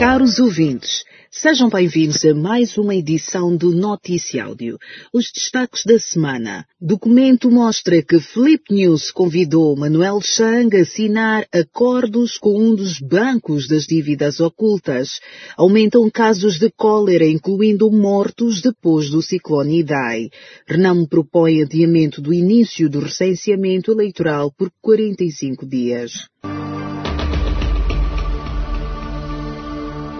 Caros ouvintes, sejam bem-vindos a mais uma edição do Notícia Áudio. Os destaques da semana. Documento mostra que Flip News convidou Manuel Chang a assinar acordos com um dos bancos das dívidas ocultas. Aumentam casos de cólera, incluindo mortos depois do ciclone Idai. Renan propõe adiamento do início do recenseamento eleitoral por 45 dias.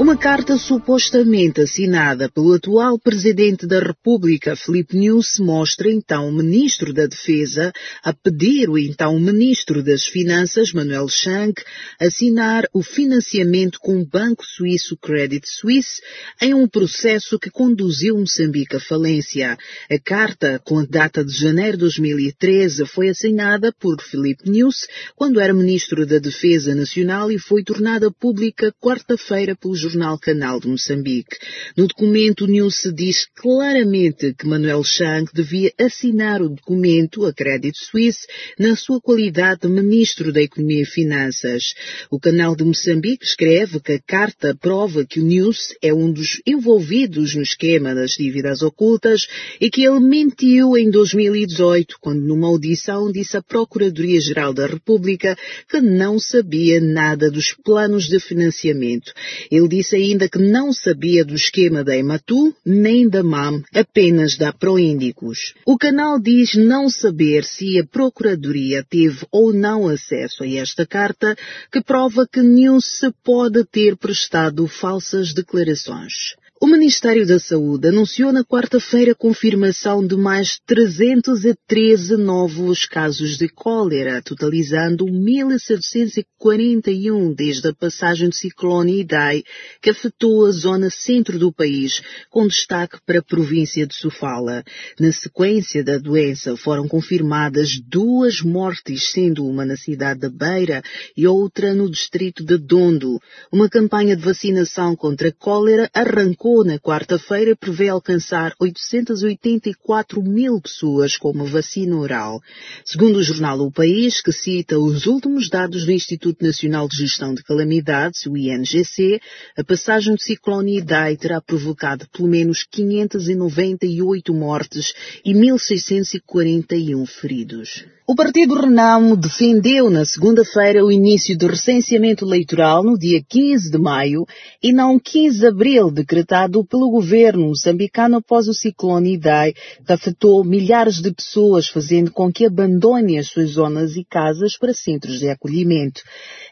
Uma carta supostamente assinada pelo atual Presidente da República, Filipe Nunes, mostra então o Ministro da Defesa a pedir o então Ministro das Finanças, Manuel Chang, assinar o financiamento com o banco suíço Credit Suisse em um processo que conduziu Moçambique à falência. A carta, com a data de janeiro de 2013, foi assinada por Filipe Nunes quando era Ministro da Defesa Nacional e foi tornada pública quarta-feira pelo jornal Canal de Moçambique. No documento, Nilce diz claramente que Manuel Chang devia assinar o documento a Credit Suisse na sua qualidade de Ministro da Economia e Finanças. O Canal de Moçambique escreve que a carta prova que o Nilce é um dos envolvidos no esquema das dívidas ocultas e que ele mentiu em 2018, quando numa audição disse à Procuradoria-Geral da República que não sabia nada dos planos de financiamento. Ele disse ainda que não sabia do esquema da Ematu nem da MAM, apenas da Proíndicos. O canal diz não saber se a Procuradoria teve ou não acesso a esta carta, que prova que News pode ter prestado falsas declarações. O Ministério da Saúde anunciou na quarta-feira a confirmação de mais 313 novos casos de cólera, totalizando 1.741 desde a passagem do ciclone Idai, que afetou a zona centro do país, com destaque para a província de Sofala. Na sequência da doença foram confirmadas duas mortes, sendo uma na cidade da Beira e outra no distrito de Dondo. Uma campanha de vacinação contra a cólera arrancou na quarta-feira prevê alcançar 884 mil pessoas com uma vacina oral. Segundo o jornal O País, que cita os últimos dados do Instituto Nacional de Gestão de Calamidades, o INGC, a passagem do ciclone Idai terá provocado pelo menos 598 mortes e 1.641 feridos. O Partido Renamo defendeu na segunda-feira o início do recenseamento eleitoral no dia 15 de maio e não 15 de abril, decretado pelo governo moçambicano após o ciclone Idai, que afetou milhares de pessoas, fazendo com que abandonem as suas zonas e casas para centros de acolhimento.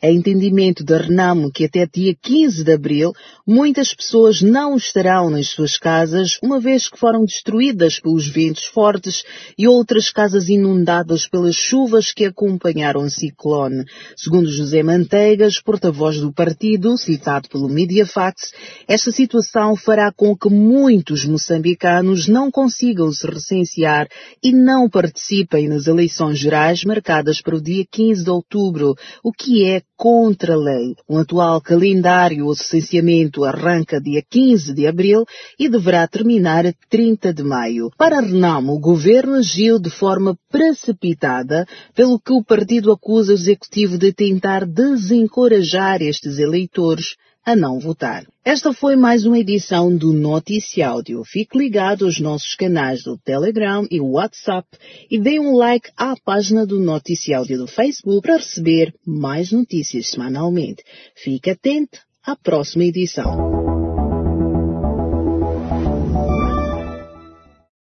É entendimento da Renamo que até dia 15 de abril muitas pessoas não estarão nas suas casas, uma vez que foram destruídas pelos ventos fortes e outras casas inundadas pelas pelas chuvas que acompanharam o ciclone. Segundo José Manteigas, porta-voz do partido, citado pelo Mediafax, esta situação fará com que muitos moçambicanos não consigam se recensear e não participem nas eleições gerais marcadas para o dia 15 de outubro, o que é contra a lei. O atual calendário o recenseamento arranca dia 15 de abril e deverá terminar a 30 de maio. Para Renamo, o governo agiu de forma precipitada pelo que o partido acusa o executivo de tentar desencorajar estes eleitores a não votar. Esta foi mais uma edição do Noticiáudio. Fique ligado aos nossos canais do Telegram e WhatsApp e dê um like à página do Noticiáudio do Facebook para receber mais notícias semanalmente. Fique atento à próxima edição.